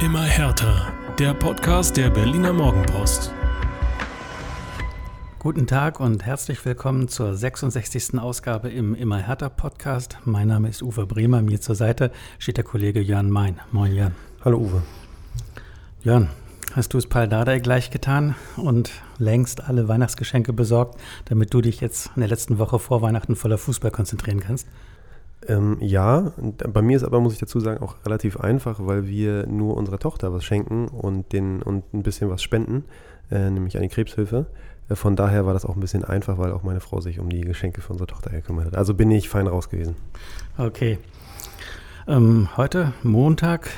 Immer härter. Der Podcast der Berliner Morgenpost. Guten Tag und herzlich willkommen zur 66. Ausgabe im Immer härter Podcast. Mein Name ist Uwe Bremer. Mir zur Seite steht der Kollege Jörn Mein. Moin Jörn. Hallo Uwe. Jörn, hast du es Paul Dardai gleich getan und längst alle Weihnachtsgeschenke besorgt, damit du dich jetzt in der letzten Woche vor Weihnachten voller Fußball konzentrieren kannst? Ähm, ja, bei mir ist aber, muss ich dazu sagen, auch relativ einfach, weil wir nur unserer Tochter was schenken und, den, und ein bisschen was spenden, äh, nämlich an die Krebshilfe. Äh, von daher war das auch ein bisschen einfach, weil auch meine Frau sich um die Geschenke für unsere Tochter gekümmert hat. Also bin ich fein raus gewesen. Okay. Ähm, heute, Montag,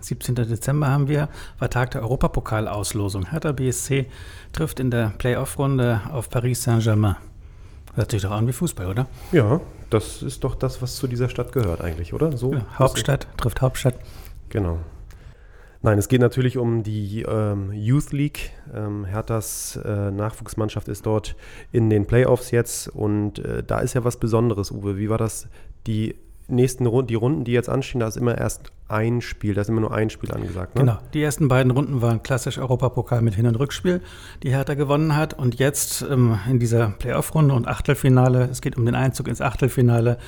17. Dezember haben wir, war Tag der Europapokal-Auslosung. Hertha BSC trifft in der Playoff-Runde auf Paris Saint-Germain. Hört sich doch an wie Fußball, oder? Ja, das ist doch das, was zu dieser Stadt gehört eigentlich, oder? So ja, Hauptstadt trifft Hauptstadt. Genau. Nein, es geht natürlich um die ähm, Youth League. Ähm, Herthas äh, Nachwuchsmannschaft ist dort in den Playoffs jetzt und äh, da ist ja was Besonderes, Uwe. Wie war das? Die nächsten Runden, die Runden, die jetzt anstehen, da ist immer erst ein Spiel, da ist immer nur ein Spiel angesagt. Ne? Genau, die ersten beiden Runden waren klassisch Europapokal mit Hin- und Rückspiel, die Hertha gewonnen hat. Und jetzt ähm, in dieser Playoff-Runde und Achtelfinale, es geht um den Einzug ins Achtelfinale,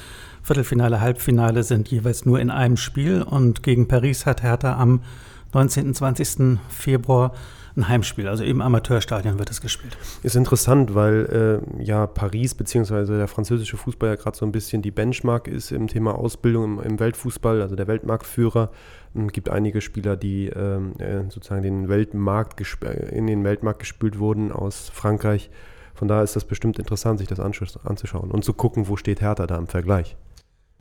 Viertelfinale, Halbfinale sind jeweils nur in einem Spiel. Und gegen Paris hat Hertha am 19. und 20. Februar ein Heimspiel, also im Amateurstadion wird es gespielt. Ist interessant, weil äh, ja Paris bzw. der französische Fußball ja gerade so ein bisschen die Benchmark ist im Thema Ausbildung im, im Weltfußball, also der Weltmarktführer. Es gibt einige Spieler, die ähm, äh, sozusagen den Weltmarkt in den Weltmarkt gespült wurden aus Frankreich. Von daher ist das bestimmt interessant, sich das anzuschauen und zu gucken, wo steht Hertha da im Vergleich.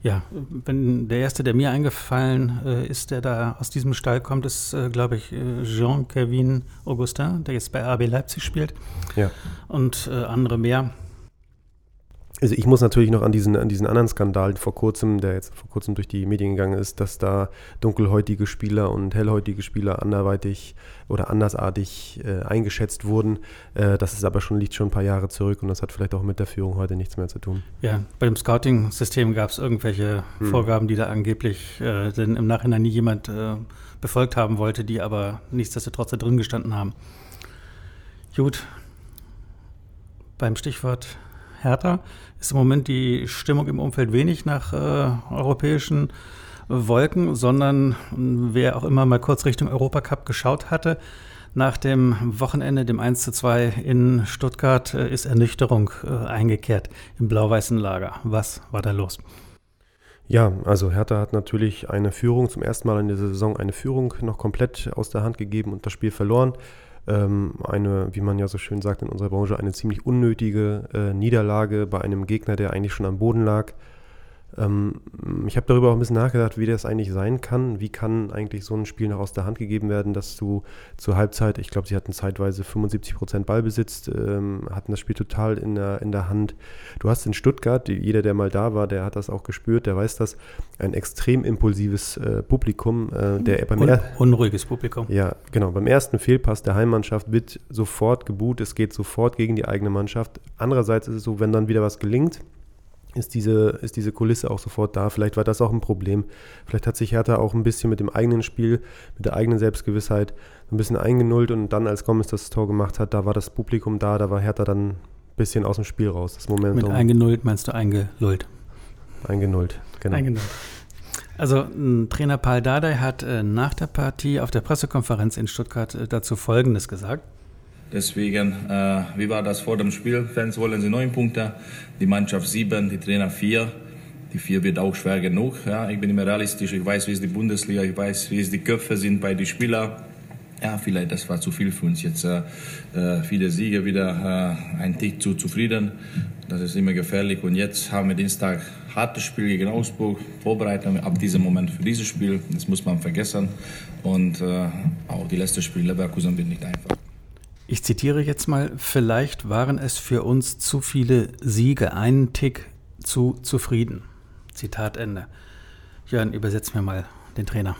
Ja, wenn der erste, der mir eingefallen äh, ist, der da aus diesem Stall kommt, ist, äh, glaube ich, äh, Jean-Kevin Augustin, der jetzt bei RB Leipzig spielt. Ja. Und äh, andere mehr. Also ich muss natürlich noch an diesen, an diesen anderen Skandal vor kurzem, der jetzt vor kurzem durch die Medien gegangen ist, dass da dunkelhäutige Spieler und hellhäutige Spieler anderweitig oder andersartig äh, eingeschätzt wurden. Äh, das ist aber schon, liegt schon ein paar Jahre zurück und das hat vielleicht auch mit der Führung heute nichts mehr zu tun. Ja, bei dem Scouting-System gab es irgendwelche hm. Vorgaben, die da angeblich äh, denn im Nachhinein nie jemand äh, befolgt haben wollte, die aber nichtsdestotrotz da drin gestanden haben. Gut, beim Stichwort Hertha ist im Moment die Stimmung im Umfeld wenig nach äh, europäischen Wolken, sondern wer auch immer mal kurz Richtung Europacup geschaut hatte, nach dem Wochenende, dem 1 zu 2 in Stuttgart, äh, ist Ernüchterung äh, eingekehrt im blau-weißen Lager. Was war da los? Ja, also Hertha hat natürlich eine Führung, zum ersten Mal in der Saison eine Führung noch komplett aus der Hand gegeben und das Spiel verloren ähm, eine, wie man ja so schön sagt in unserer Branche, eine ziemlich unnötige äh, Niederlage bei einem Gegner, der eigentlich schon am Boden lag. Ähm, ich habe darüber auch ein bisschen nachgedacht, wie das eigentlich sein kann. Wie kann eigentlich so ein Spiel noch aus der Hand gegeben werden, dass du zur Halbzeit, ich glaube, sie hatten zeitweise 75 Prozent Ballbesitz, ähm, hatten das Spiel total in der, in der Hand. Du hast in Stuttgart, jeder, der mal da war, der hat das auch gespürt, der weiß das, ein extrem impulsives äh, Publikum. Äh, der beim Un unruhiges Publikum. Ja, genau. Beim ersten Fehlpass der Heimmannschaft wird sofort geboot, es geht sofort gegen die eigene Mannschaft. Andererseits ist es so, wenn dann wieder was gelingt, ist diese, ist diese Kulisse auch sofort da. Vielleicht war das auch ein Problem. Vielleicht hat sich Hertha auch ein bisschen mit dem eigenen Spiel, mit der eigenen Selbstgewissheit ein bisschen eingenullt und dann, als Gomez das Tor gemacht hat, da war das Publikum da, da war Hertha dann ein bisschen aus dem Spiel raus. Das Momentum. Mit eingenullt meinst du eingelullt? Eingenullt, genau. Eingenullt. Also Trainer Paul Dardai hat äh, nach der Partie auf der Pressekonferenz in Stuttgart äh, dazu Folgendes gesagt. Deswegen, äh, wie war das vor dem Spiel? Fans wollen sie neun Punkte, die Mannschaft sieben, die Trainer vier. Die vier wird auch schwer genug. Ja, ich bin immer realistisch. Ich weiß, wie es die Bundesliga, ich weiß, wie es die Köpfe sind bei den Spielern. Ja, vielleicht das war zu viel für uns jetzt. Äh, äh viele Siege wieder äh, ein Tick zu zufrieden. Das ist immer gefährlich. Und jetzt haben wir Dienstag hartes Spiel gegen Augsburg, Vorbereitung ab diesem Moment für dieses Spiel. Das muss man vergessen. Und äh, auch die letzte Spiel Leverkusen wird nicht einfach. Ich zitiere jetzt mal, vielleicht waren es für uns zu viele Siege, einen Tick zu zufrieden. Zitat Ende. Jörn, übersetz mir mal den Trainer.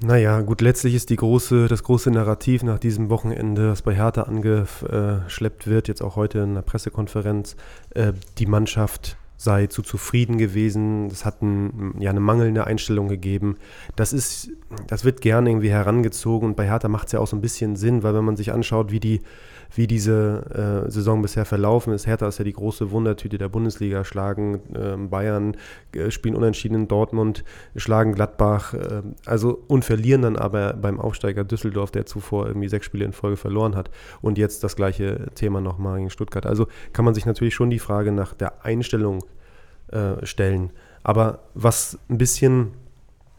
Naja, gut, letztlich ist die große, das große Narrativ nach diesem Wochenende, das bei Hertha angeschleppt wird, jetzt auch heute in einer Pressekonferenz, äh, die Mannschaft sei zu zufrieden gewesen, es hat ein, ja, eine mangelnde Einstellung gegeben. Das ist, das wird gerne irgendwie herangezogen und bei Hertha macht es ja auch so ein bisschen Sinn, weil wenn man sich anschaut, wie die, wie diese äh, Saison bisher verlaufen ist, Hertha ist ja die große Wundertüte der Bundesliga, schlagen äh, Bayern, äh, spielen unentschieden in Dortmund, schlagen Gladbach, äh, also und verlieren dann aber beim Aufsteiger Düsseldorf, der zuvor irgendwie sechs Spiele in Folge verloren hat und jetzt das gleiche Thema nochmal gegen Stuttgart. Also kann man sich natürlich schon die Frage nach der Einstellung äh, stellen. Aber was ein bisschen,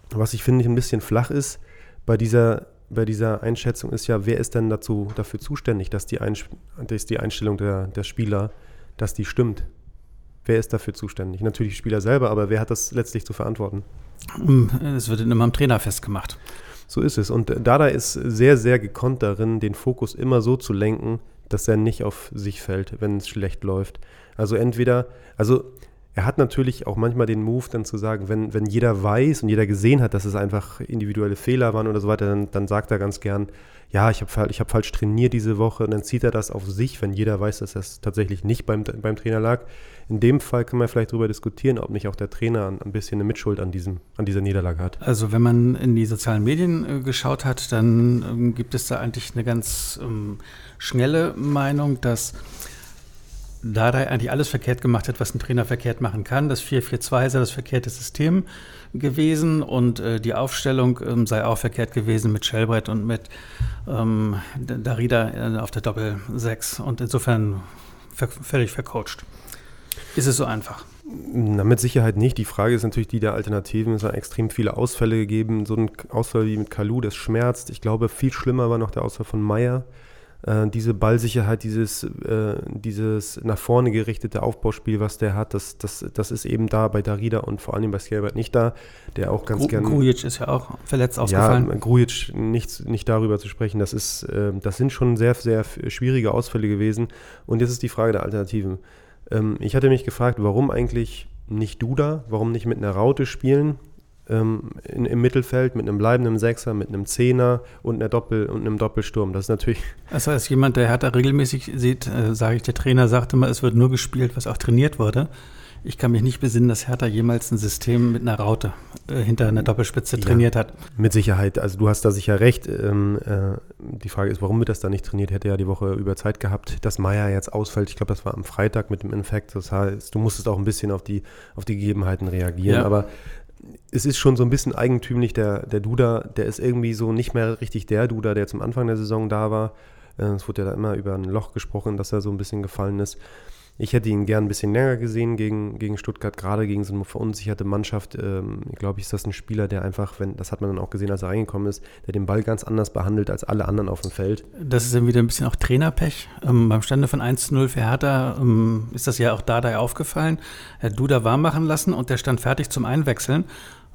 was ich finde, ein bisschen flach ist bei dieser, bei dieser Einschätzung ist ja, wer ist denn dazu, dafür zuständig, dass die, Ein dass die Einstellung der, der Spieler, dass die stimmt? Wer ist dafür zuständig? Natürlich die Spieler selber, aber wer hat das letztlich zu verantworten? Es wird immer am Trainer festgemacht. So ist es. Und Dada ist sehr, sehr gekonnt darin, den Fokus immer so zu lenken, dass er nicht auf sich fällt, wenn es schlecht läuft. Also entweder, also er hat natürlich auch manchmal den Move, dann zu sagen, wenn, wenn jeder weiß und jeder gesehen hat, dass es einfach individuelle Fehler waren oder so weiter, dann, dann sagt er ganz gern, ja, ich habe ich hab falsch trainiert diese Woche und dann zieht er das auf sich, wenn jeder weiß, dass das tatsächlich nicht beim, beim Trainer lag. In dem Fall kann man vielleicht darüber diskutieren, ob nicht auch der Trainer ein bisschen eine Mitschuld an, diesem, an dieser Niederlage hat. Also wenn man in die sozialen Medien äh, geschaut hat, dann ähm, gibt es da eigentlich eine ganz ähm, schnelle Meinung, dass Dardai eigentlich alles verkehrt gemacht hat, was ein Trainer verkehrt machen kann. Das 4-4-2 sei das verkehrte System gewesen und äh, die Aufstellung ähm, sei auch verkehrt gewesen mit Schellbrett und mit ähm, Darida äh, auf der Doppel 6 und insofern ver völlig vercoacht. Ist es so einfach? Na, mit Sicherheit nicht. Die Frage ist natürlich die der Alternativen. Es hat extrem viele Ausfälle gegeben. So ein Ausfall wie mit Kalu, das schmerzt. Ich glaube, viel schlimmer war noch der Ausfall von Meyer äh, diese Ballsicherheit, dieses, äh, dieses nach vorne gerichtete Aufbauspiel, was der hat, das, das, das ist eben da bei Darida und vor allem bei Skelbert nicht da, der auch ganz gerne. Grujic ist ja auch verletzt ausgefallen. Ja, Grujic, nicht, nicht darüber zu sprechen, das, ist, äh, das sind schon sehr, sehr schwierige Ausfälle gewesen. Und jetzt ist die Frage der Alternativen. Ähm, ich hatte mich gefragt, warum eigentlich nicht Duda, warum nicht mit einer Raute spielen? Ähm, in, im Mittelfeld mit einem bleibenden Sechser, mit einem Zehner und, einer Doppel, und einem Doppelsturm. Das ist natürlich. Also als jemand, der Hertha regelmäßig sieht, äh, sage ich, der Trainer sagte immer, es wird nur gespielt, was auch trainiert wurde. Ich kann mich nicht besinnen, dass Hertha jemals ein System mit einer Raute äh, hinter einer Doppelspitze ja, trainiert hat. Mit Sicherheit. Also du hast da sicher recht. Ähm, äh, die Frage ist, warum wird das da nicht trainiert? Hätte ja die Woche über Zeit gehabt, dass Meier jetzt ausfällt. Ich glaube, das war am Freitag mit dem Infekt. Das heißt, du musstest auch ein bisschen auf die, auf die Gegebenheiten reagieren. Ja. Aber es ist schon so ein bisschen eigentümlich, der, der Duda, der ist irgendwie so nicht mehr richtig der Duda, der zum Anfang der Saison da war. Äh, es wurde ja da immer über ein Loch gesprochen, dass er so ein bisschen gefallen ist. Ich hätte ihn gern ein bisschen länger gesehen gegen, gegen Stuttgart, gerade gegen so eine verunsicherte Mannschaft. Ähm, glaube ich, ist das ein Spieler, der einfach, wenn, das hat man dann auch gesehen, als er reingekommen ist, der den Ball ganz anders behandelt als alle anderen auf dem Feld. Das ist dann wieder ein bisschen auch Trainerpech. Ähm, beim Stande von 1 zu 0 für Hertha ähm, ist das ja auch Dardai aufgefallen. Er hat Duda warm machen lassen und der stand fertig zum Einwechseln.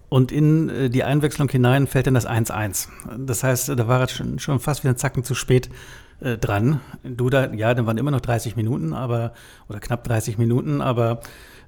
Und in äh, die Einwechslung hinein fällt dann das 1-1. Das heißt, da war er schon, schon fast wieder ein Zacken zu spät äh, dran. Duda, ja, dann waren immer noch 30 Minuten, aber, oder knapp 30 Minuten, aber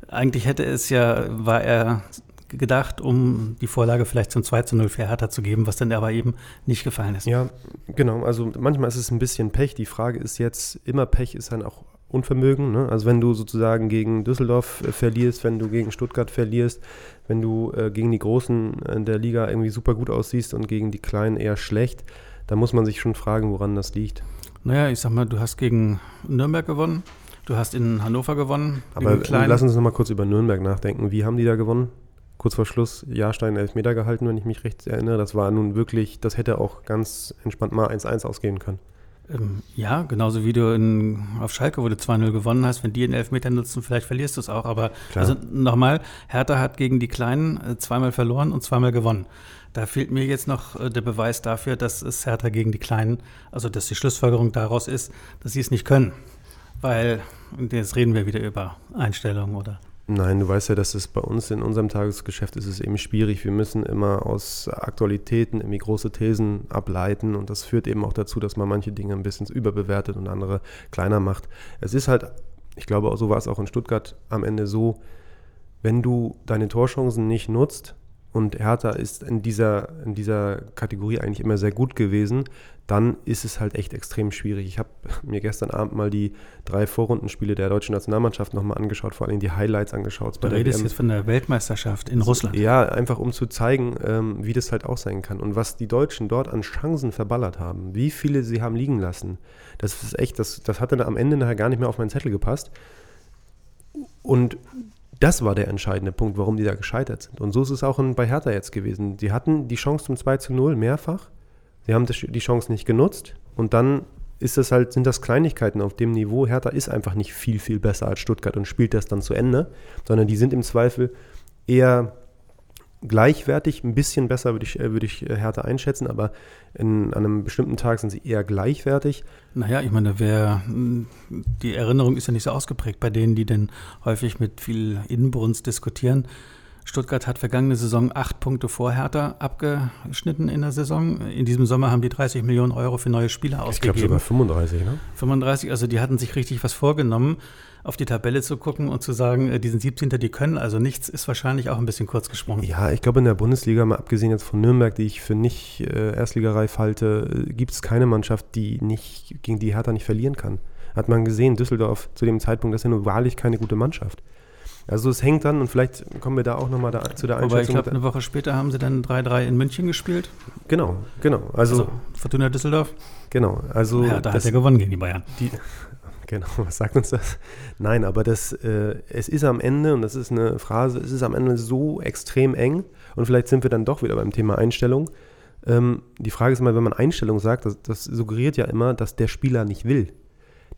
eigentlich hätte es ja, war er gedacht, um die Vorlage vielleicht zum 2 zu 0 für Hertha zu geben, was dann aber eben nicht gefallen ist. Ja, genau. Also manchmal ist es ein bisschen Pech. Die Frage ist jetzt, immer Pech ist dann auch Unvermögen. Ne? Also wenn du sozusagen gegen Düsseldorf äh, verlierst, wenn du gegen Stuttgart verlierst, wenn du äh, gegen die Großen in der Liga irgendwie super gut aussiehst und gegen die Kleinen eher schlecht, dann muss man sich schon fragen, woran das liegt. Naja, ich sag mal, du hast gegen Nürnberg gewonnen, du hast in Hannover gewonnen. Aber lass uns noch mal kurz über Nürnberg nachdenken. Wie haben die da gewonnen? Kurz vor Schluss Jahrstein Elfmeter gehalten, wenn ich mich recht erinnere. Das war nun wirklich, das hätte auch ganz entspannt mal 1-1 ausgehen können. Ähm, ja, genauso wie du in, auf Schalke, wo du 2-0 gewonnen hast, wenn die einen Elfmeter nutzen, vielleicht verlierst du es auch. Aber Klar. also nochmal, Hertha hat gegen die Kleinen äh, zweimal verloren und zweimal gewonnen. Da fehlt mir jetzt noch äh, der Beweis dafür, dass es Hertha gegen die Kleinen, also dass die Schlussfolgerung daraus ist, dass sie es nicht können. Weil, jetzt reden wir wieder über Einstellungen oder Nein, du weißt ja, dass es bei uns in unserem Tagesgeschäft ist es eben schwierig. Wir müssen immer aus Aktualitäten irgendwie große Thesen ableiten und das führt eben auch dazu, dass man manche Dinge ein bisschen überbewertet und andere kleiner macht. Es ist halt, ich glaube, so war es auch in Stuttgart am Ende so, wenn du deine Torchancen nicht nutzt, und Hertha ist in dieser, in dieser Kategorie eigentlich immer sehr gut gewesen, dann ist es halt echt extrem schwierig. Ich habe mir gestern Abend mal die drei Vorrundenspiele der deutschen Nationalmannschaft nochmal angeschaut, vor allem die Highlights angeschaut. Du redest jetzt von der Weltmeisterschaft in Russland. Ja, einfach um zu zeigen, ähm, wie das halt auch sein kann und was die Deutschen dort an Chancen verballert haben, wie viele sie haben liegen lassen. Das ist echt, das, das hatte am Ende nachher gar nicht mehr auf meinen Zettel gepasst. Und das war der entscheidende Punkt, warum die da gescheitert sind. Und so ist es auch bei Hertha jetzt gewesen. Sie hatten die Chance zum 2 zu 0 mehrfach. Sie haben die Chance nicht genutzt. Und dann ist das halt, sind das Kleinigkeiten auf dem Niveau. Hertha ist einfach nicht viel, viel besser als Stuttgart und spielt das dann zu Ende, sondern die sind im Zweifel eher gleichwertig, ein bisschen besser würde ich, äh, würde ich äh, Hertha einschätzen, aber in, an einem bestimmten Tag sind sie eher gleichwertig. Naja, ich meine, wer, hm, die Erinnerung ist ja nicht so ausgeprägt bei denen, die denn häufig mit viel Inbrunst diskutieren. Stuttgart hat vergangene Saison acht Punkte vor Hertha abgeschnitten in der Saison. In diesem Sommer haben die 30 Millionen Euro für neue Spieler ausgegeben. Ich glaube sogar 35, ne? 35, also die hatten sich richtig was vorgenommen auf die Tabelle zu gucken und zu sagen, äh, die sind 17. Die können also nichts, ist wahrscheinlich auch ein bisschen kurz gesprungen. Ja, ich glaube in der Bundesliga, mal abgesehen jetzt von Nürnberg, die ich für nicht äh, erstligareif halte, äh, gibt es keine Mannschaft, die nicht gegen die Hertha nicht verlieren kann. Hat man gesehen, Düsseldorf zu dem Zeitpunkt, das ist ja nur wahrlich keine gute Mannschaft. Also es hängt dann und vielleicht kommen wir da auch nochmal da, zu der Einschätzung. Aber ich glaube, eine Woche später haben sie dann 3-3 in München gespielt. Genau, genau. Also, also Fortuna Düsseldorf. Genau, also ja, da hat er gewonnen gegen die Bayern. Die, Genau, was sagt uns das? Nein, aber das, äh, es ist am Ende, und das ist eine Phrase, es ist am Ende so extrem eng, und vielleicht sind wir dann doch wieder beim Thema Einstellung. Ähm, die Frage ist immer, wenn man Einstellung sagt, das, das, suggeriert ja immer, dass der Spieler nicht will.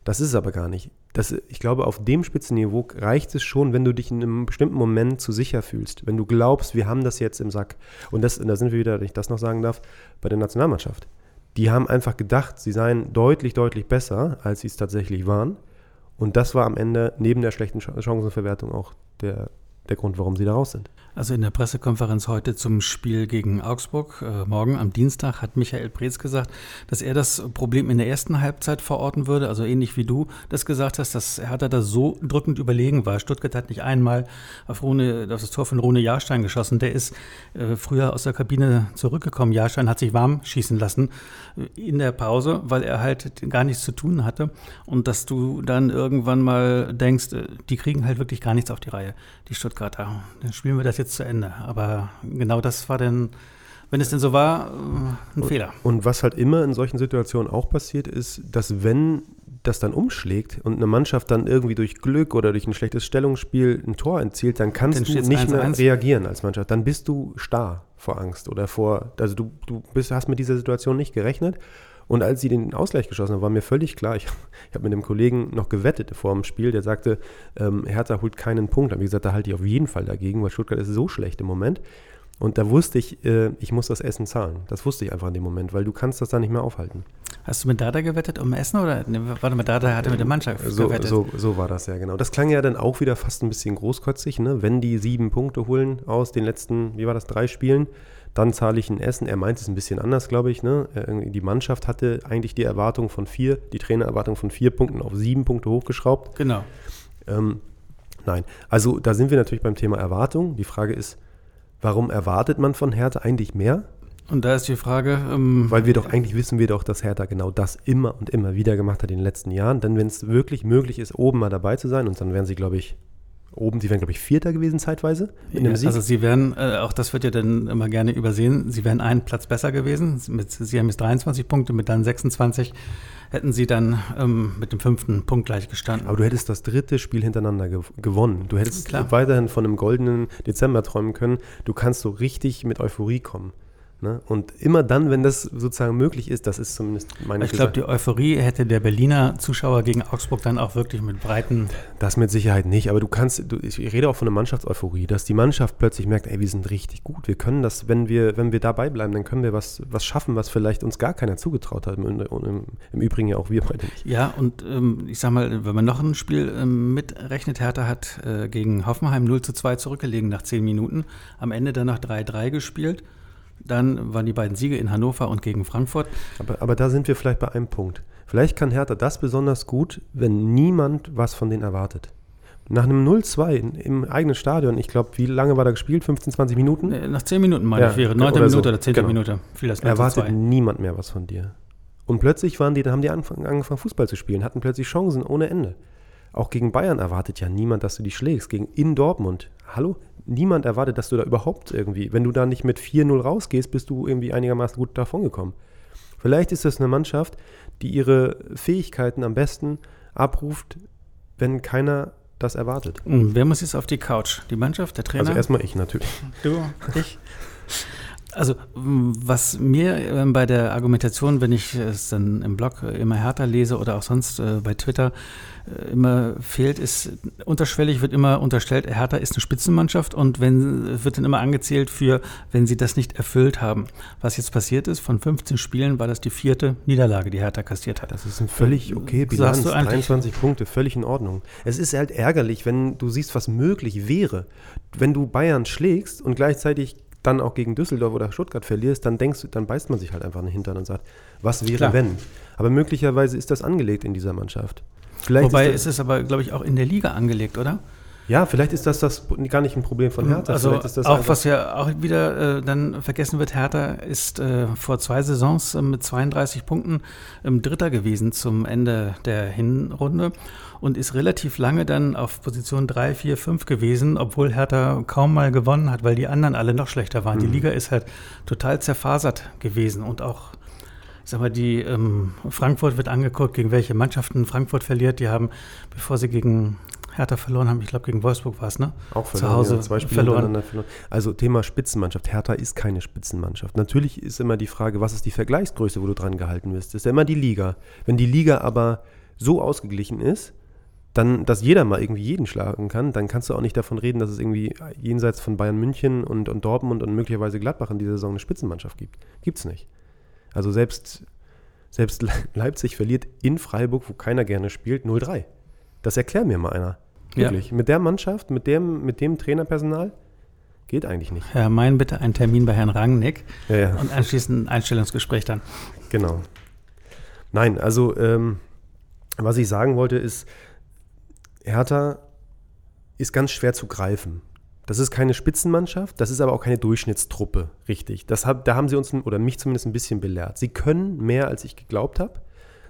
Das ist es aber gar nicht. Das, ich glaube, auf dem Spitzenniveau reicht es schon, wenn du dich in einem bestimmten Moment zu sicher fühlst. Wenn du glaubst, wir haben das jetzt im Sack. Und das, da sind wir wieder, wenn ich das noch sagen darf, bei der Nationalmannschaft die haben einfach gedacht, sie seien deutlich, deutlich besser, als sie es tatsächlich waren. Und das war am Ende neben der schlechten Chancenverwertung auch der, der Grund, warum sie da raus sind. Also in der Pressekonferenz heute zum Spiel gegen Augsburg, äh, morgen am Dienstag, hat Michael Preetz gesagt, dass er das Problem in der ersten Halbzeit verorten würde, also ähnlich wie du das gesagt hast, dass Hertha da so drückend überlegen war. Stuttgart hat nicht einmal auf, Rune, auf das Tor von Rune Jahrstein geschossen. Der ist äh, früher aus der Kabine zurückgekommen. Jahrstein hat sich warm schießen lassen äh, in der Pause, weil er halt gar nichts zu tun hatte. Und dass du dann irgendwann mal denkst, äh, die kriegen halt wirklich gar nichts auf die Reihe, die Stuttgarter. Dann spielen wir das jetzt zu Ende. Aber genau das war dann, wenn es denn so war, äh, ein und, Fehler. Und was halt immer in solchen Situationen auch passiert ist, dass wenn das dann umschlägt und eine Mannschaft dann irgendwie durch Glück oder durch ein schlechtes Stellungsspiel ein Tor erzielt, dann kannst dann du nicht 1 -1. mehr reagieren als Mannschaft. Dann bist du starr vor Angst oder vor, also du, du bist, hast mit dieser Situation nicht gerechnet und als sie den Ausgleich geschossen haben, war mir völlig klar, ich, ich habe mit einem Kollegen noch gewettet vor dem Spiel, der sagte, ähm, Hertha holt keinen Punkt. Da habe ich gesagt, da halte ich auf jeden Fall dagegen, weil Stuttgart ist so schlecht im Moment. Und da wusste ich, äh, ich muss das Essen zahlen. Das wusste ich einfach in dem Moment, weil du kannst das da nicht mehr aufhalten. Hast du mit Dada gewettet um Essen oder ne, warte mal, Dada hatte mit der Mannschaft so, gewettet? So, so war das ja, genau. Das klang ja dann auch wieder fast ein bisschen großkotzig, ne? wenn die sieben Punkte holen aus den letzten, wie war das, drei Spielen, dann zahle ich ein Essen. Er meint es ein bisschen anders, glaube ich. Ne? Die Mannschaft hatte eigentlich die Erwartung von vier, die Trainererwartung von vier Punkten auf sieben Punkte hochgeschraubt. Genau. Ähm, nein, also da sind wir natürlich beim Thema Erwartung. Die Frage ist, warum erwartet man von Hertha eigentlich mehr? Und da ist die Frage. Ähm Weil wir doch eigentlich wissen wir doch, dass Hertha genau das immer und immer wieder gemacht hat in den letzten Jahren. Denn wenn es wirklich möglich ist, oben mal dabei zu sein, und dann wären sie, glaube ich, oben, sie wären, glaube ich, Vierter gewesen zeitweise ja, Sieg. Also sie wären, äh, auch das wird ja dann immer gerne übersehen, sie wären einen Platz besser gewesen. Mit, sie haben jetzt 23 Punkte, mit dann 26 hätten sie dann ähm, mit dem fünften Punkt gleich gestanden. Aber du hättest das dritte Spiel hintereinander gew gewonnen. Du hättest Klar. weiterhin von einem goldenen Dezember träumen können. Du kannst so richtig mit Euphorie kommen. Ne? Und immer dann, wenn das sozusagen möglich ist, das ist zumindest meine Ich glaube, die Euphorie hätte der Berliner Zuschauer gegen Augsburg dann auch wirklich mit breiten. Das mit Sicherheit nicht, aber du kannst, du, ich rede auch von einer Mannschaftseuphorie, dass die Mannschaft plötzlich merkt, ey, wir sind richtig gut, wir können das, wenn wir, wenn wir dabei bleiben, dann können wir was, was schaffen, was vielleicht uns gar keiner zugetraut hat. Und im, im Übrigen ja auch wir beide nicht. Ja, und ähm, ich sag mal, wenn man noch ein Spiel ähm, mitrechnet, Hertha hat äh, gegen Hoffenheim 0 zu 2 zurückgelegen nach 10 Minuten, am Ende dann noch 3-3 gespielt. Dann waren die beiden Siege in Hannover und gegen Frankfurt. Aber, aber da sind wir vielleicht bei einem Punkt. Vielleicht kann Hertha das besonders gut, wenn niemand was von denen erwartet. Nach einem 0-2 im eigenen Stadion, ich glaube, wie lange war da gespielt? 15, 20 Minuten? Äh, Nach 10 Minuten, meine Ja, ich, wäre. oder 9. Minute so. oder 10. Genau. Minute. Fiel das 0 zu Erwartet 2. niemand mehr was von dir. Und plötzlich waren die, dann haben die angefangen, angefangen Fußball zu spielen, hatten plötzlich Chancen ohne Ende. Auch gegen Bayern erwartet ja niemand, dass du die schlägst. Gegen in Dortmund. Hallo? Niemand erwartet, dass du da überhaupt irgendwie, wenn du da nicht mit 4-0 rausgehst, bist du irgendwie einigermaßen gut davongekommen. Vielleicht ist das eine Mannschaft, die ihre Fähigkeiten am besten abruft, wenn keiner das erwartet. Hm, Wer muss jetzt auf die Couch? Die Mannschaft, der Trainer? Also erstmal ich natürlich. Du, ich. Also, was mir ähm, bei der Argumentation, wenn ich es dann im Blog äh, immer härter lese oder auch sonst äh, bei Twitter äh, immer fehlt, ist, unterschwellig wird immer unterstellt, Hertha ist eine Spitzenmannschaft und wenn, wird dann immer angezählt für, wenn sie das nicht erfüllt haben. Was jetzt passiert ist, von 15 Spielen war das die vierte Niederlage, die Hertha kassiert hat. Das ist ein völlig okay Sagst Bilanz, du eigentlich- 23 Punkte, völlig in Ordnung. Es ist halt ärgerlich, wenn du siehst, was möglich wäre. Wenn du Bayern schlägst und gleichzeitig dann auch gegen Düsseldorf oder Stuttgart verlierst, dann denkst du, dann beißt man sich halt einfach in den Hintern und sagt, was wäre Klar. wenn? Aber möglicherweise ist das angelegt in dieser Mannschaft. Vielleicht Wobei ist ist es aber, glaube ich, auch in der Liga angelegt, oder? Ja, vielleicht ist das, das gar nicht ein Problem von Hertha. Also auch was ja auch wieder äh, dann vergessen wird, Hertha ist äh, vor zwei Saisons äh, mit 32 Punkten ähm, Dritter gewesen zum Ende der Hinrunde und ist relativ lange dann auf Position 3, 4, 5 gewesen, obwohl Hertha kaum mal gewonnen hat, weil die anderen alle noch schlechter waren. Die Mhm. Liga ist halt total zerfasert gewesen und auch ich sag mal, die ähm, Frankfurt wird angeguckt, gegen welche Mannschaften Frankfurt verliert. Die haben, bevor sie gegen Hertha verloren haben, ich glaube gegen Wolfsburg war es, ne? Auch zu verloren, Hause ja, zwei Spiele verloren. verloren. Also Thema Spitzenmannschaft. Hertha ist keine Spitzenmannschaft. Natürlich ist immer die Frage, was ist die Vergleichsgröße, wo du dran gehalten wirst. Das ist ja immer die Liga. Wenn die Liga aber so ausgeglichen ist, dann, dass jeder mal irgendwie jeden schlagen kann, dann kannst du auch nicht davon reden, dass es irgendwie jenseits von Bayern München und, und Dortmund und möglicherweise Gladbach in dieser Saison eine Spitzenmannschaft gibt. Gibt's nicht. Also selbst, selbst Le- Leipzig verliert in Freiburg, wo keiner gerne spielt, 0-3. Das erklär mir mal einer. Ja. Wirklich. Mit der Mannschaft, mit dem, mit dem Trainerpersonal geht eigentlich nicht. Herr Mein, bitte einen Termin bei Herrn Rangnick Ja, ja, und anschließend ein Einstellungsgespräch dann. genau. Nein, also ähm, was ich sagen wollte ist, Hertha ist ganz schwer zu greifen. Das ist keine Spitzenmannschaft, das ist aber auch keine Durchschnittstruppe, richtig. Das hab, da haben sie uns, oder mich zumindest ein bisschen belehrt. Sie können mehr, als ich geglaubt habe.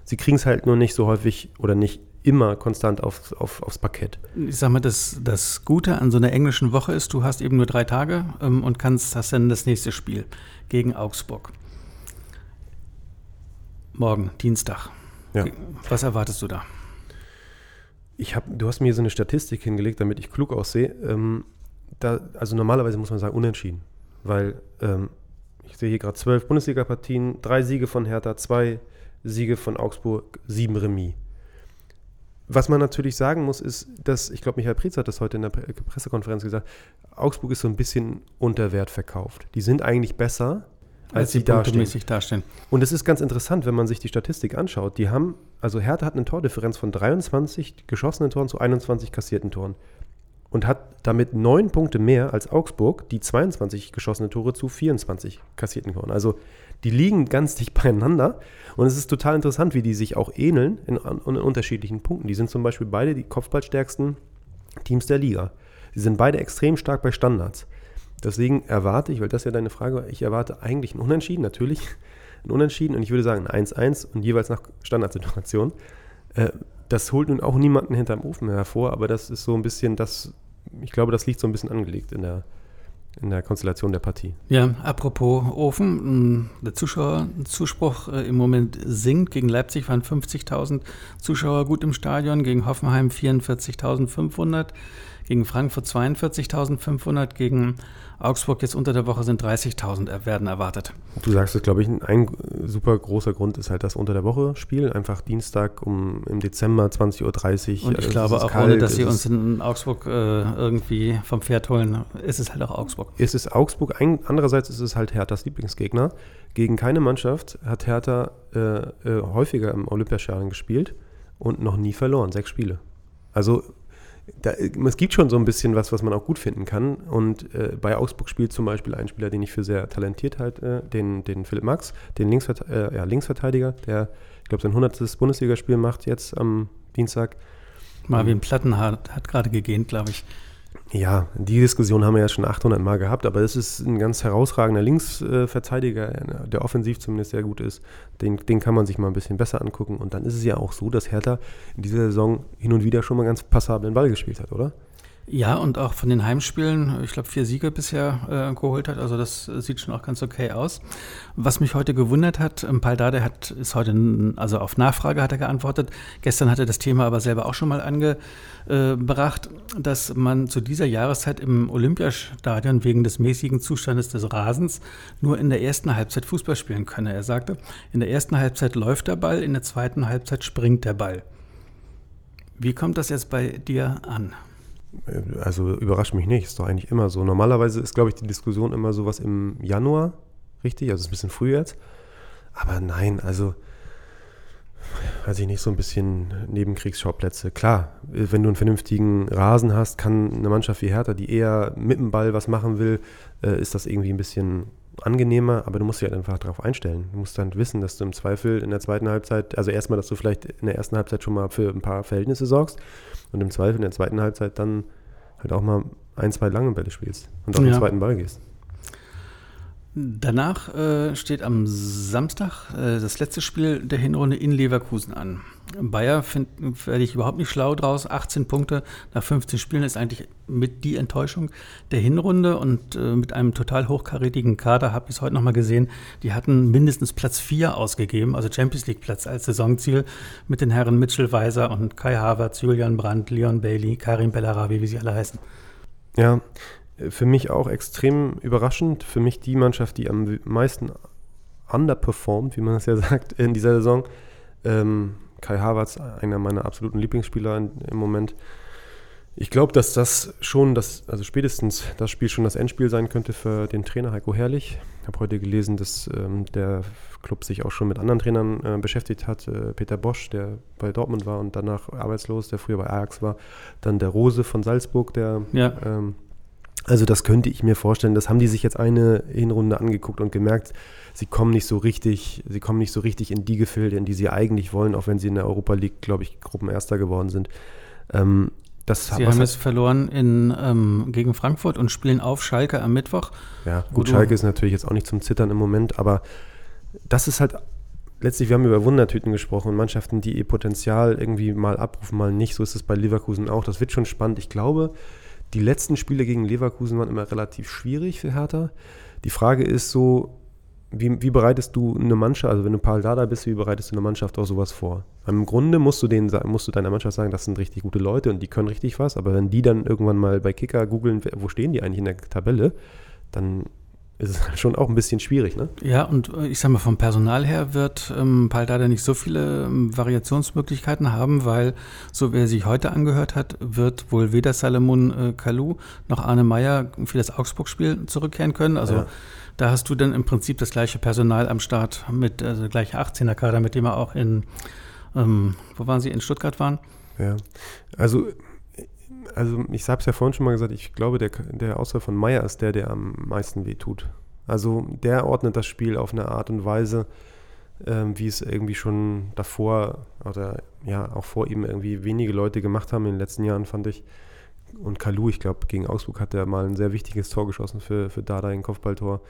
Sie kriegen es halt nur nicht so häufig oder nicht immer konstant auf, auf, aufs Parkett. Ich sag mal, das, das Gute an so einer englischen Woche ist, du hast eben nur drei Tage ähm, und kannst, hast dann das nächste Spiel gegen Augsburg. Morgen, Dienstag. Ja. Was erwartest du da? Ich hab, du hast mir so eine Statistik hingelegt, damit ich klug aussehe. Ähm, da, also normalerweise muss man sagen unentschieden, weil ähm, ich sehe hier gerade zwölf Bundesliga-Partien, drei Siege von Hertha, zwei Siege von Augsburg, sieben Remis. Was man natürlich sagen muss, ist, dass, ich glaube, Michael Preetz hat das heute in der Pre Pressekonferenz gesagt, Augsburg ist so ein bisschen unter Wert verkauft. Die sind eigentlich besser, als, sie sie dastehen. dastehen. Und es ist ganz interessant, wenn man sich die Statistik anschaut. Die haben, also Hertha hat eine Tordifferenz von 23 geschossenen Toren zu 21 kassierten Toren. Und hat damit neun Punkte mehr als Augsburg, die 22 geschossene Tore zu 24 kassierten Toren. Also die liegen ganz dicht beieinander. Und es ist total interessant, wie die sich auch ähneln in, in unterschiedlichen Punkten. Die sind zum Beispiel beide die kopfballstärksten Teams der Liga. Sie sind beide extrem stark bei Standards. Deswegen erwarte ich, weil das ja deine Frage war, ich erwarte eigentlich ein Unentschieden, natürlich ein Unentschieden und ich würde sagen ein 1-1 und jeweils nach Standardsituation. Äh, das holt nun auch niemanden hinterm Ofen hervor, aber das ist so ein bisschen das, ich glaube, das liegt so ein bisschen angelegt in der, in der Konstellation der Partie. Ja, apropos Ofen, der Zuschauerzuspruch äh, im Moment sinkt. Gegen Leipzig waren 50.000 Zuschauer gut im Stadion, gegen Hoffenheim 44.500, gegen Frankfurt 42.500, gegen Augsburg jetzt unter der Woche sind 30.000 er- werden erwartet. Du sagst es, glaube ich, ein, super großer Grund ist halt das Unter der Woche Spiel, einfach Dienstag um im Dezember 20.30 Uhr. Und ich äh, glaube auch, kalt, ohne dass sie uns in Augsburg äh, irgendwie vom Pferd holen, ist es halt auch Augsburg. Es ist Augsburg, ein, andererseits ist es halt Herthas Lieblingsgegner. Gegen keine Mannschaft hat Hertha äh, äh, häufiger im Olympiastadion gespielt und noch nie verloren. Sechs Spiele. Also da, es gibt schon so ein bisschen was, was man auch gut finden kann. Und äh, bei Augsburg spielt zum Beispiel ein Spieler, den ich für sehr talentiert halte, äh, den, den Philipp Max, den Linksvert äh, ja, Linksverteidiger, der, ich glaube, sein 100. Bundesligaspiel macht jetzt am Dienstag. Marvin Plattenhardt hat gerade gegähnt, glaube ich. Ja, die Diskussion haben wir ja schon 800 Mal gehabt, aber es ist ein ganz herausragender Linksverteidiger, der offensiv zumindest sehr gut ist. Den, den kann man sich mal ein bisschen besser angucken. Und dann ist es ja auch so, dass Hertha in dieser Saison hin und wieder schon mal ganz passablen Ball gespielt hat, oder? Ja, und auch von den Heimspielen, ich glaube, vier Siege bisher äh, geholt hat. Also das sieht schon auch ganz okay aus. Was mich heute gewundert hat, ähm, Paldade hat, ist heute, also auf Nachfrage hat er geantwortet. Gestern hat er das Thema aber selber auch schon mal angebracht, dass man zu dieser Jahreszeit im Olympiastadion wegen des mäßigen Zustandes des Rasens nur in der ersten Halbzeit Fußball spielen könne. Er sagte, in der ersten Halbzeit läuft der Ball, in der zweiten Halbzeit springt der Ball. Wie kommt das jetzt bei dir an? Also überrascht mich nicht, ist doch eigentlich immer so. Normalerweise ist, glaube ich, die Diskussion immer sowas im Januar, richtig? Also ist ein bisschen früh jetzt. Aber nein, also weiß ich nicht, so ein bisschen Nebenkriegsschauplätze. Klar, wenn du einen vernünftigen Rasen hast, kann eine Mannschaft wie Hertha, die eher mit dem Ball was machen will, äh, ist das irgendwie ein bisschen angenehmer, aber du musst dich halt einfach darauf einstellen. Du musst dann wissen, dass du im Zweifel in der zweiten Halbzeit, also erstmal, dass du vielleicht in der ersten Halbzeit schon mal für ein paar Verhältnisse sorgst und im Zweifel in der zweiten Halbzeit dann halt auch mal ein, zwei lange Bälle spielst und auf ja. den zweiten Ball gehst. Danach äh, steht am Samstag äh, das letzte Spiel der Hinrunde in Leverkusen an. Bayer werde ich überhaupt nicht schlau draus. 18 Punkte nach 15 Spielen ist eigentlich mit die Enttäuschung der Hinrunde und äh, mit einem total hochkarätigen Kader habe ich es heute nochmal gesehen. Die hatten mindestens Platz 4 ausgegeben, also Champions League Platz als Saisonziel mit den Herren Mitchell Weiser und Kai Havertz, Julian Brandt, Leon Bailey, Karim Bellarabi, wie sie alle heißen. Ja, für mich auch extrem überraschend. Für mich die Mannschaft, die am meisten underperformt, wie man es ja sagt, in dieser Saison. Ähm, Kai Havertz, einer meiner absoluten Lieblingsspieler in, im Moment. Ich glaube, dass das schon, das, also spätestens das Spiel schon das Endspiel sein könnte für den Trainer Heiko Herrlich. Ich habe heute gelesen, dass ähm, der Club sich auch schon mit anderen Trainern äh, beschäftigt hat. Äh, Peter Bosch, der bei Dortmund war und danach arbeitslos, der früher bei Ajax war. Dann der Rose von Salzburg, der ja. ähm, also das könnte ich mir vorstellen. Das haben die sich jetzt eine Hinrunde angeguckt und gemerkt, sie kommen nicht so richtig, sie kommen nicht so richtig in die Gefilde, in die sie eigentlich wollen, auch wenn sie in der Europa League, glaube ich, Gruppenerster geworden sind. Ähm, das Sie haben es verloren in, ähm, gegen Frankfurt und spielen auf Schalke am Mittwoch. Ja, gut, Schalke ist natürlich jetzt auch nicht zum Zittern im Moment, aber das ist halt letztlich, wir haben über Wundertüten gesprochen, Mannschaften, die ihr Potenzial irgendwie mal abrufen, mal nicht. So ist es bei Leverkusen auch. Das wird schon spannend. Ich glaube, die letzten Spiele gegen Leverkusen waren immer relativ schwierig für Hertha. Die Frage ist so, wie, wie bereitest du eine Mannschaft, also wenn du Paul Dada bist, wie bereitest du eine Mannschaft auch sowas vor? Im Grunde musst du, denen, musst du deiner Mannschaft sagen, das sind richtig gute Leute und die können richtig was, aber wenn die dann irgendwann mal bei Kicker googeln, wo stehen die eigentlich in der Tabelle, dann ist es halt schon auch ein bisschen schwierig, ne? Ja, und äh, ich sag mal, vom Personal her wird ähm, Paldada nicht so viele ähm, Variationsmöglichkeiten haben, weil, so wie er sich heute angehört hat, wird wohl weder Salomon äh, Kalou noch Arne Meyer für das Augsburg-Spiel zurückkehren können. Also ja. da hast du dann im Prinzip das gleiche Personal am Start mit, also gleiche 18er-Kader, mit dem er auch in, ähm, wo waren sie, in Stuttgart waren. Ja, also also ich habe es ja vorhin schon mal gesagt, ich glaube, der, der Ausfall von Meier ist der, der am meisten wehtut. Also der ordnet das Spiel auf eine Art und Weise, ähm, wie es irgendwie schon davor oder ja auch vor ihm irgendwie wenige Leute gemacht haben in den letzten Jahren, fand ich. Und Kalu, ich glaube, gegen Augsburg hat er mal ein sehr wichtiges Tor geschossen für, für Dada, ein Kopfballtor.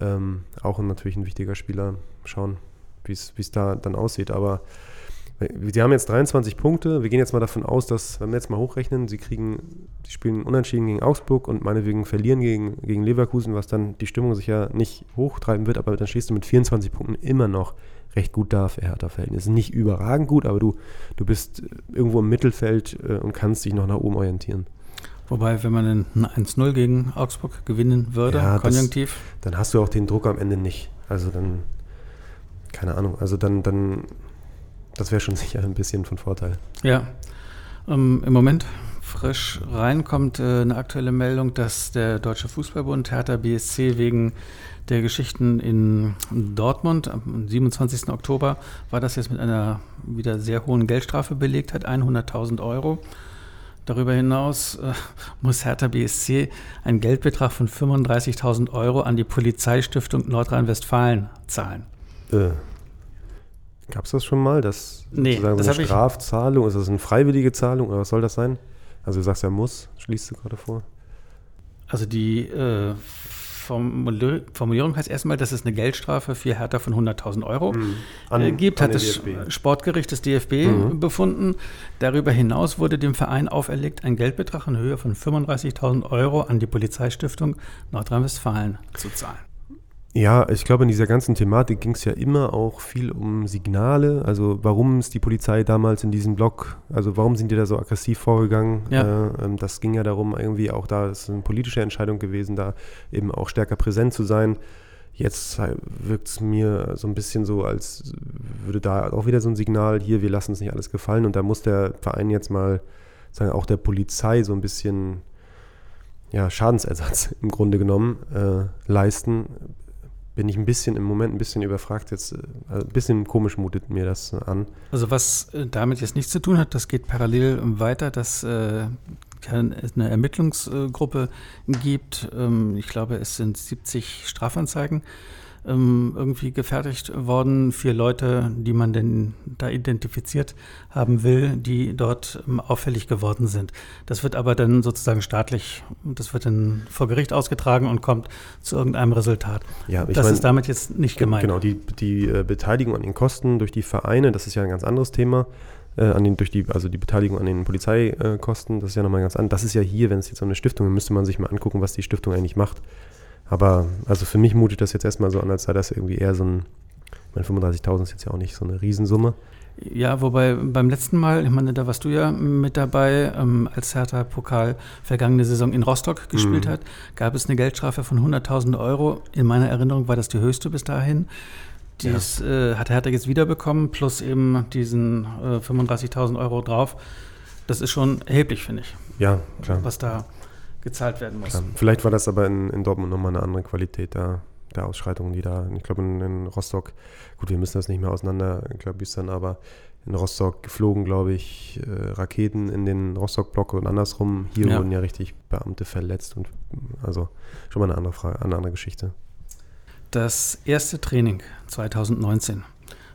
Ähm, auch natürlich ein wichtiger Spieler. Schauen, wie es da dann aussieht. Aber Sie haben jetzt 23 Punkte. Wir gehen jetzt mal davon aus, dass, wenn wir jetzt mal hochrechnen, sie kriegen, sie spielen unentschieden gegen Augsburg und meinetwegen verlieren gegen, gegen Leverkusen, was dann die Stimmung sicher nicht hochtreiben wird, aber dann stehst du mit 24 Punkten immer noch recht gut da für Hertha-Verhältnisse. Nicht überragend gut, aber du, du bist irgendwo im Mittelfeld äh, und kannst dich noch nach oben orientieren. Wobei, wenn man ein 1-0 gegen Augsburg gewinnen würde, ja, konjunktiv. Das, dann hast du auch den Druck am Ende nicht. Also dann, keine Ahnung, also dann, dann das wäre schon sicher ein bisschen von Vorteil. Ja. Ähm, Im Moment frisch reinkommt äh, eine aktuelle Meldung, dass der Deutsche Fußballbund Hertha BSC wegen der Geschichten in Dortmund am 27. Oktober war das jetzt mit einer wieder sehr hohen Geldstrafe belegt hat, 100.000 Euro. Darüber hinaus äh, muss Hertha BSC einen Geldbetrag von 35.000 Euro an die Polizeistiftung Nordrhein-Westfalen zahlen. Äh. Gab es das schon mal, dass nee, sozusagen das so eine Strafzahlung, ist das eine freiwillige Zahlung oder was soll das sein? Also du sagst ja muss, schließt du gerade vor. Also die äh, Formuli- Formulierung heißt erstmal, dass es eine Geldstrafe für Hertha von 100.000 Euro An- äh, gibt, hat das DFB. Sportgericht des DFB Mhm. befunden. Darüber hinaus wurde dem Verein auferlegt, ein Geldbetrag in Höhe von 35.000 Euro an die Polizeistiftung Nordrhein-Westfalen zu zahlen. Ja, ich glaube, in dieser ganzen Thematik ging es ja immer auch viel um Signale. Also warum ist die Polizei damals in diesem Block, also warum sind die da so aggressiv vorgegangen? Ja. Äh, ähm, das ging ja darum, irgendwie auch da ist eine politische Entscheidung gewesen, da eben auch stärker präsent zu sein. Jetzt wirkt es mir so ein bisschen so, als würde da auch wieder so ein Signal, hier, wir lassen uns nicht alles gefallen. Und da muss der Verein jetzt mal, sagen auch der Polizei so ein bisschen ja, Schadensersatz im Grunde genommen äh, leisten bin ich ein bisschen im Moment ein bisschen überfragt jetzt. äh, Also ein bisschen komisch mutet mir das äh, an. Also was äh, damit jetzt nichts zu tun hat, das geht parallel weiter, dass äh, eine Ermittlungsgruppe gibt. Ähm, ich glaube, es sind 70 Strafanzeigen ähm, irgendwie gefertigt worden für Leute, die man denn da identifiziert haben will, die dort ähm, auffällig geworden sind. Das wird aber dann sozusagen staatlich, das wird dann vor Gericht ausgetragen und kommt zu irgendeinem Resultat. Ja, ich das mein- ist damit jetzt nicht gemeint. Genau, die, die äh, Beteiligung an den Kosten durch die Vereine, das ist ja ein ganz anderes Thema. Äh, an den, durch die, also die Beteiligung an den Polizeikosten, das ist ja nochmal ganz anders. Das ist ja hier, wenn es jetzt um eine Stiftung ist, müsste man sich mal angucken, was die Stiftung eigentlich macht. Aber also für mich mutet das jetzt erstmal so an, als sei das irgendwie eher so ein, ich meine, 35.000 ist jetzt ja auch nicht so eine Riesensumme. Ja, wobei beim letzten Mal, ich meine, da warst du ja mit dabei, ähm, als Hertha Pokal vergangene Saison in Rostock gespielt Mhm. hat, gab es eine Geldstrafe von 100.000 Euro. In meiner Erinnerung war das die höchste bis dahin. Dies äh, hat Hertha jetzt wiederbekommen, plus eben diesen äh, 35.000 Euro drauf. Das ist schon erheblich, finde ich, Ja, klar. was da gezahlt werden muss. klar. Vielleicht war das aber in, in Dortmund nochmal eine andere Qualität da, der Ausschreitungen, die da, ich glaube in, in Rostock, gut, wir müssen das nicht mehr auseinanderklabüstern, aber in Rostock geflogen, glaube ich, äh, Raketen in den Rostock-Block und andersrum. Hier Ja. wurden ja richtig Beamte verletzt und also schon mal eine andere Frage, eine andere Geschichte. Das erste Training 2019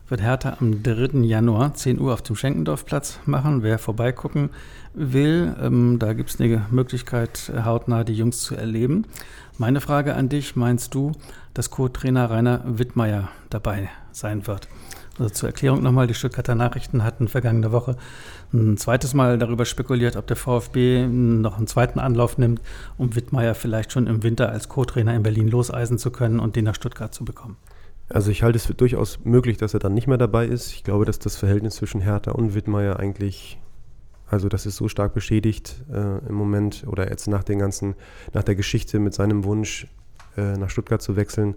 wird Hertha am 3. Januar 10 Uhr auf dem Schenkendorfplatz machen. Wer vorbeigucken will, ähm, da gibt es eine Möglichkeit, hautnah die Jungs zu erleben. Meine Frage an dich, meinst du, dass Co-Trainer Rainer Wittmeier dabei sein wird? Also zur Erklärung nochmal, die Stuttgarter Nachrichten hatten vergangene Woche ein zweites Mal darüber spekuliert, ob der VfB noch einen zweiten Anlauf nimmt, um Wittmeier vielleicht schon im Winter als Co-Trainer in Berlin loseisen zu können und den nach Stuttgart zu bekommen. Also ich halte es für durchaus möglich, dass er dann nicht mehr dabei ist. Ich glaube, dass das Verhältnis zwischen Hertha und Wittmeier eigentlich, also das ist so stark beschädigt äh, im Moment oder jetzt nach den ganzen, nach der Geschichte mit seinem Wunsch äh, nach Stuttgart zu wechseln,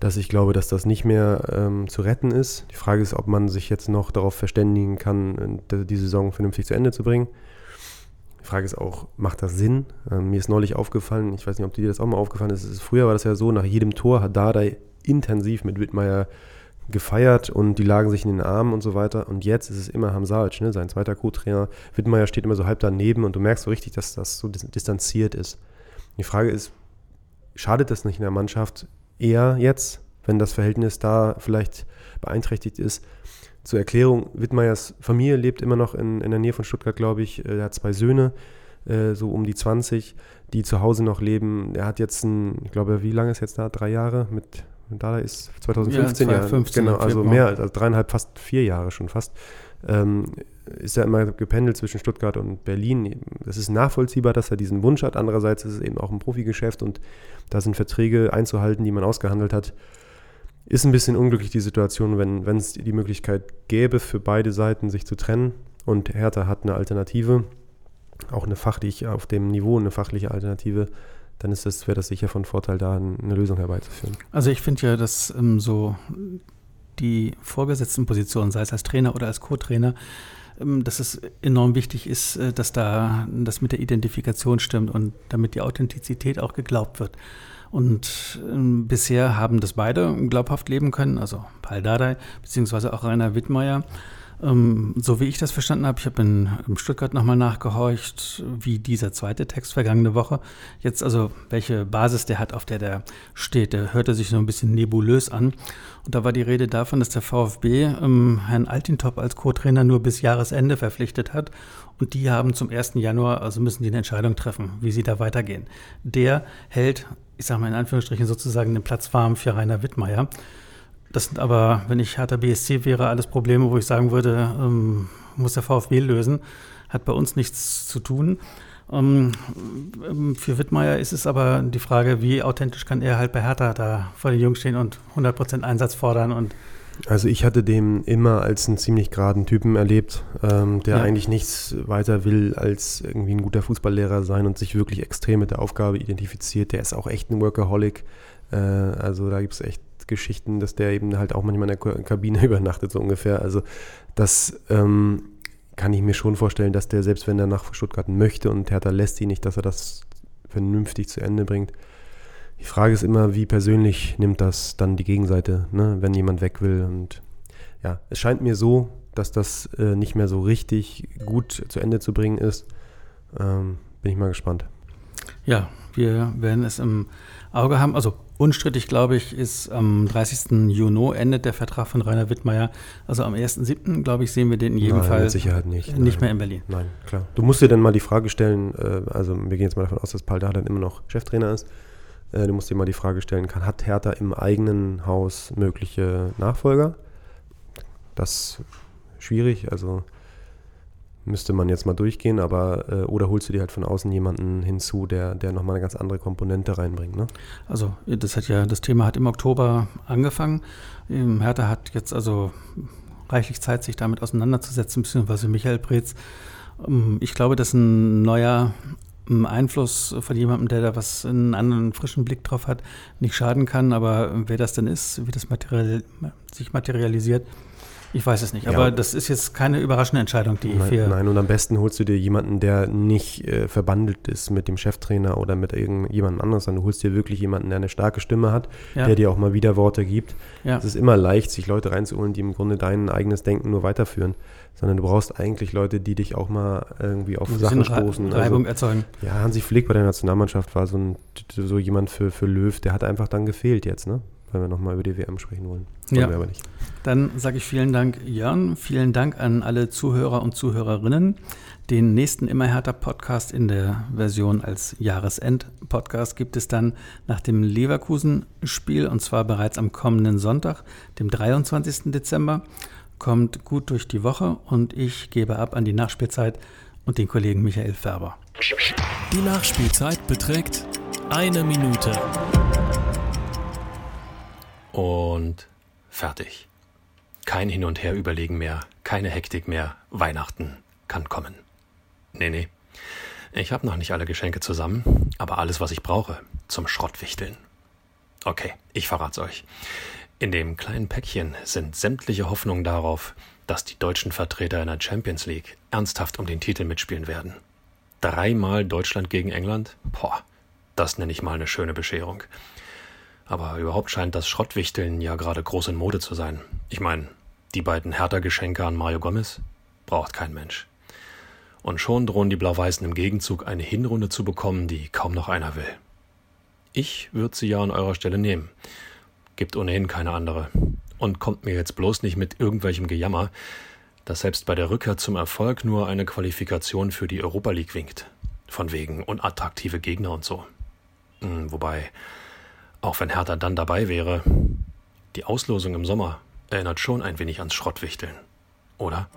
dass ich glaube, dass das nicht mehr ähm, zu retten ist. Die Frage ist, ob man sich jetzt noch darauf verständigen kann, äh, die Saison vernünftig zu Ende zu bringen. Die Frage ist auch, macht das Sinn? Ähm, mir ist neulich aufgefallen, ich weiß nicht, ob dir das auch mal aufgefallen ist, früher war das ja so, nach jedem Tor hat Dardai intensiv mit Wittmeier gefeiert und die lagen sich in den Armen und so weiter. Und jetzt ist es immer Hamsalic, ne? sein zweiter Co-Trainer. Wittmeier steht immer so halb daneben und du merkst so richtig, dass das so dis distanziert ist. Die Frage ist, schadet das nicht in der Mannschaft eher jetzt, wenn das Verhältnis da vielleicht beeinträchtigt ist? Zur Erklärung, Wittmeiers Familie lebt immer noch in, in der Nähe von Stuttgart, glaube ich. Er hat zwei Söhne, äh, so um die 20, die zu Hause noch leben. Er hat jetzt ein, ich glaube, wie lange ist jetzt da? Drei Jahre mit Dada ist 2015 Ja, ja, 2015 genau, also mehr als also dreieinhalb, fast vier Jahre schon fast. Ähm, ist er immer gependelt zwischen Stuttgart und Berlin. Es ist nachvollziehbar, dass er diesen Wunsch hat. Andererseits ist es eben auch ein Profigeschäft und da sind Verträge einzuhalten, die man ausgehandelt hat. Ist ein bisschen unglücklich die Situation, wenn wenn es die Möglichkeit gäbe, für beide Seiten sich zu trennen und Hertha hat eine Alternative, auch eine fachlich auf dem Niveau eine fachliche Alternative, dann ist das, wäre das sicher von Vorteil, da eine Lösung herbeizuführen. Also ich finde ja, dass ähm, so die vorgesetzten Positionen, sei es als Trainer oder als Co-Trainer, ähm, dass es enorm wichtig ist, äh, dass da das mit der Identifikation stimmt und damit die Authentizität auch geglaubt wird. Und ähm, bisher haben das beide glaubhaft leben können, also Paul Dardai beziehungsweise auch Rainer Wittmeier. Ähm, so wie ich das verstanden habe, ich habe in, in Stuttgart nochmal nachgehorcht, wie dieser zweite Text vergangene Woche. Jetzt also, welche Basis der hat, auf der der steht. Der hörte sich so ein bisschen nebulös an. Und da war die Rede davon, dass der VfB ähm, Herrn Altintop als Co-Trainer nur bis Jahresende verpflichtet hat. Und die haben zum 1. Januar, also müssen die eine Entscheidung treffen, wie sie da weitergehen. Der hält, ich sage mal in Anführungsstrichen, sozusagen den Platz warm für Rainer Wittmeier. Das sind aber, wenn ich Hertha BSC wäre, alles Probleme, wo ich sagen würde, ähm, muss der VfB lösen. Hat bei uns nichts zu tun. Ähm, ähm, für Wittmeier ist es aber die Frage, wie authentisch kann er halt bei Hertha da vor den Jungs stehen und 100% Einsatz fordern und also ich hatte den immer als einen ziemlich geraden Typen erlebt, ähm, der ja. eigentlich nichts weiter will, als irgendwie ein guter Fußballlehrer sein und sich wirklich extrem mit der Aufgabe identifiziert. Der ist auch echt ein Workaholic. Äh, also da gibt es echt Geschichten, dass der eben halt auch manchmal in der Kabine übernachtet, so ungefähr. Also das ähm, kann ich mir schon vorstellen, dass der, selbst wenn er nach Stuttgart möchte und Hertha lässt ihn nicht, dass er das vernünftig zu Ende bringt. Die Frage ist immer, wie persönlich nimmt das dann die Gegenseite, ne, wenn jemand weg will. Und ja, es scheint mir so, dass das äh, nicht mehr so richtig gut zu Ende zu bringen ist. Ähm, bin ich mal gespannt. Ja, wir werden es im Auge haben. Also unstrittig, glaube ich, ist am 30. Juni endet der Vertrag von Rainer Wittmeier. Also am 1.7., glaube ich, sehen wir den in jedem Nein, Fall mit Sicherheit nicht. nicht mehr in Berlin. Nein, klar. Du musst dir dann mal die Frage stellen, äh, also wir gehen jetzt mal davon aus, dass Paul Dardan immer noch Cheftrainer ist. Äh, du musst dir mal die Frage stellen, kann, hat Hertha im eigenen Haus mögliche Nachfolger? Das ist schwierig, also müsste man jetzt mal durchgehen, aber äh, oder holst du dir halt von außen jemanden hinzu, der, der nochmal eine ganz andere Komponente reinbringt, ne? Also das hat ja, das Thema hat im Oktober angefangen. Hertha hat jetzt also reichlich Zeit, sich damit auseinanderzusetzen, beziehungsweise Michael Preetz. Ähm, ich glaube, dass ein neuer ähm, Einfluss von jemandem, der da was einen anderen frischen Blick drauf hat, nicht schaden kann. Aber wer das denn ist, wie das material, sich materialisiert, ich weiß es nicht, ja. aber das ist jetzt keine überraschende Entscheidung, die nein, für. Nein, und am besten holst du dir jemanden, der nicht äh, verbandelt ist mit dem Cheftrainer oder mit irgendjemandem anderes, sondern du holst dir wirklich jemanden, der eine starke Stimme hat, ja. der dir auch mal wieder Worte gibt. Ja. Es ist immer leicht, sich Leute reinzuholen, die im Grunde dein eigenes Denken nur weiterführen, sondern du brauchst eigentlich Leute, die dich auch mal irgendwie auf Sachen stoßen. Also Reibung also, erzeugen. Ja, Hansi Flick bei der Nationalmannschaft war so, ein, so jemand für, für Löw, der hat einfach dann gefehlt jetzt, ne? wenn wir nochmal über die WM sprechen wollen. Wollen ja. wir aber nicht. Dann sage ich vielen Dank, Jörn. Vielen Dank an alle Zuhörer und Zuhörerinnen. Den nächsten Immer härter Podcast in der Version als Jahresend-Podcast gibt es dann nach dem Leverkusen-Spiel und zwar bereits am kommenden Sonntag, dem 23. Dezember. Kommt gut durch die Woche und ich gebe ab an die Nachspielzeit und den Kollegen Michael Färber. Die Nachspielzeit beträgt eine Minute. Und fertig. Kein Hin und Her überlegen mehr, keine Hektik mehr. Weihnachten kann kommen. Nee, nee. Ich habe noch nicht alle Geschenke zusammen, aber alles, was ich brauche, zum Schrottwichteln. Okay, ich verrat's euch. In dem kleinen Päckchen sind sämtliche Hoffnungen darauf, dass die deutschen Vertreter in der Champions League ernsthaft um den Titel mitspielen werden. Dreimal Deutschland gegen England? Boah, das nenne ich mal eine schöne Bescherung. Aber überhaupt scheint das Schrottwichteln ja gerade groß in Mode zu sein. Ich meine, die beiden Hertha-Geschenke an Mario Gomez braucht kein Mensch. Und schon drohen die Blau-Weißen im Gegenzug eine Hinrunde zu bekommen, die kaum noch einer will. Ich würde sie ja an eurer Stelle nehmen. Gibt ohnehin keine andere. Und kommt mir jetzt bloß nicht mit irgendwelchem Gejammer, dass selbst bei der Rückkehr zum Erfolg nur eine Qualifikation für die Europa League winkt. Von wegen unattraktive Gegner und so. Hm, wobei, auch wenn Hertha dann dabei wäre, die Auslosung im Sommer erinnert schon ein wenig ans Schrottwichteln, oder?